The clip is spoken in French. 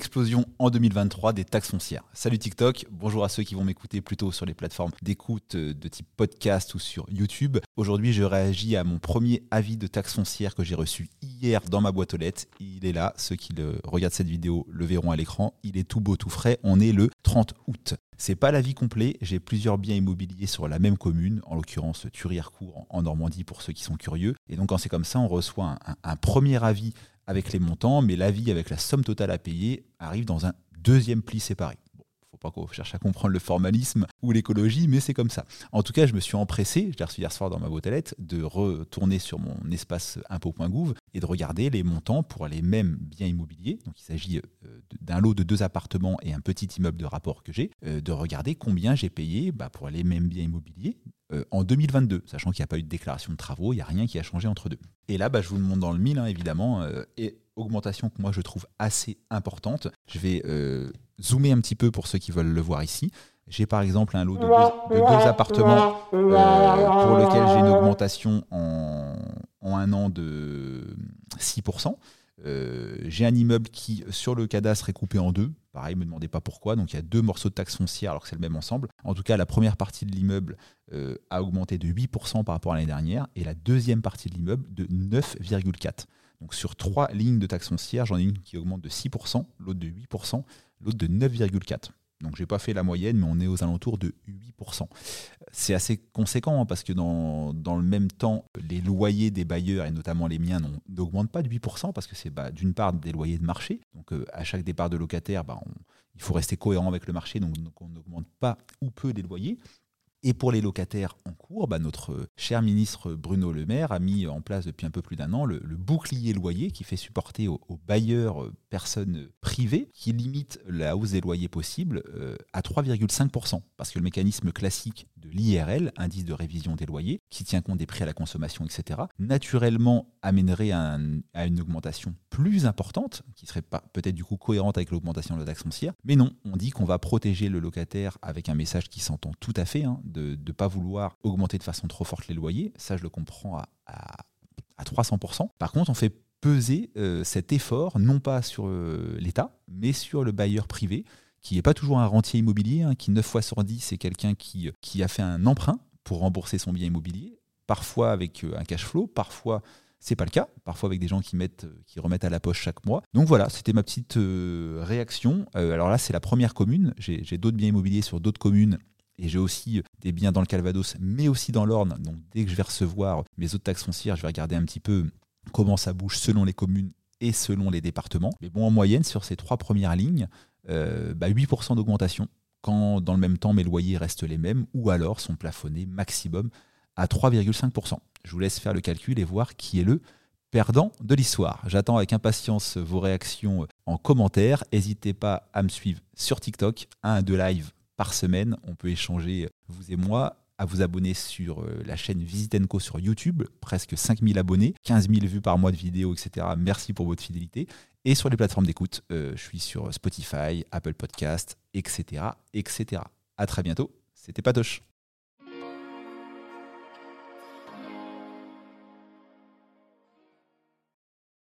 explosion en 2023 des taxes foncières. Salut TikTok, bonjour à ceux qui vont m'écouter plutôt sur les plateformes d'écoute euh, de type podcast ou sur YouTube. Aujourd'hui, je réagis à mon premier avis de taxes foncières que j'ai reçu hier dans ma boîte aux lettres. Il est là, ceux qui regardent cette vidéo le verront à l'écran. Il est tout beau, tout frais. On est le 30 août. C'est pas l'avis complet, j'ai plusieurs biens immobiliers sur la même commune, en l'occurrence Thury-Harcourt en Normandie pour ceux qui sont curieux. Et donc quand c'est comme ça, on reçoit un premier avis avec les montants, mais l'avis avec la somme totale à payer arrive dans un deuxième pli séparé pas qu'on cherche à comprendre le formalisme ou l'écologie, mais c'est comme ça. En tout cas, je me suis empressé, je l'ai reçu hier soir dans ma boîte de retourner sur mon espace impôt.gouv et de regarder les montants pour les mêmes biens immobiliers. Donc il s'agit euh, d'un lot de deux appartements et un petit immeuble de rapport que j'ai, euh, de regarder combien j'ai payé bah, pour les mêmes biens immobiliers euh, en 2022, sachant qu'il n'y a pas eu de déclaration de travaux, il n'y a rien qui a changé entre deux. Et là, bah, je vous le montre dans le mille, hein, évidemment, et augmentation que moi je trouve assez importante. Je vais zoomer un petit peu pour ceux qui veulent le voir ici. J'ai par exemple un lot de deux, appartements euh, pour lequel j'ai une augmentation en, un an de 6%. Euh, j'ai un immeuble qui, sur le cadastre, est coupé en deux. Pareil, ne me demandez pas pourquoi. Donc il y a deux morceaux de taxes foncières alors que c'est le même ensemble. En tout cas, la première partie de l'immeuble euh, a augmenté de 8% par rapport à l'année dernière et la deuxième partie de l'immeuble de 9,4%. Donc sur trois lignes de taxes foncières, j'en ai une qui augmente de 6%, l'autre de 8%, l'autre de 9,4%. Donc j'ai pas fait la moyenne, mais on est aux alentours de 8%. C'est assez conséquent hein, parce que dans, le même temps, les loyers des bailleurs, et notamment les miens, n'augmentent pas de 8% parce que c'est bah, d'une part des loyers de marché. Donc euh, à chaque départ de locataire, bah, il faut rester cohérent avec le marché, donc, on n'augmente pas ou peu les loyers. Et pour les locataires en cours, bah, notre cher ministre Bruno Le Maire a mis en place depuis un peu plus d'un an le, bouclier loyer qui fait supporter aux, bailleurs euh, personnes privées, qui limite la hausse des loyers possibles euh, à 3,5%. Parce que le mécanisme classique l'IRL, indice de révision des loyers, qui tient compte des prix à la consommation, etc., naturellement amènerait à, une augmentation plus importante, qui serait peut-être du coup cohérente avec l'augmentation de la taxe foncière. Mais non, on dit qu'on va protéger le locataire avec un message qui s'entend tout à fait, hein, de ne pas vouloir augmenter de façon trop forte les loyers. Ça, je le comprends à, à, 300%. Par contre, on fait peser euh, cet effort non pas sur euh, l'État, mais sur le bailleur privé, qui n'est pas toujours un rentier immobilier, hein, qui 9 fois sur 10, c'est quelqu'un qui, qui a fait un emprunt pour rembourser son bien immobilier, parfois avec euh, un cash flow, parfois c'est pas le cas, parfois avec des gens qui, qui remettent à la poche chaque mois. Donc voilà, c'était ma petite réaction. alors là, c'est la première commune. J'ai d'autres biens immobiliers sur d'autres communes et j'ai aussi des biens dans le Calvados, mais aussi dans l'Orne. Donc dès que je vais recevoir mes autres taxes foncières, je vais regarder un petit peu comment ça bouge selon les communes et selon les départements. Mais bon, en moyenne, sur ces trois premières lignes, 8% euh, bah, d'augmentation, quand dans le même temps mes loyers restent les mêmes, ou alors sont plafonnés maximum à 3,5%. Je vous laisse faire le calcul et voir qui est le perdant de l'histoire. J'attends avec impatience vos réactions en commentaire. N'hésitez pas à me suivre sur TikTok, un de live par semaine. On peut échanger, vous et moi, à vous abonner sur euh, la chaîne Visitenco sur YouTube, presque 5000 abonnés, 15 000 vues par mois de vidéos, etc. Merci pour votre fidélité. Et sur les plateformes d'écoute, euh, je suis sur Spotify, Apple Podcast, etc. etc. À très bientôt. C'était Patoche.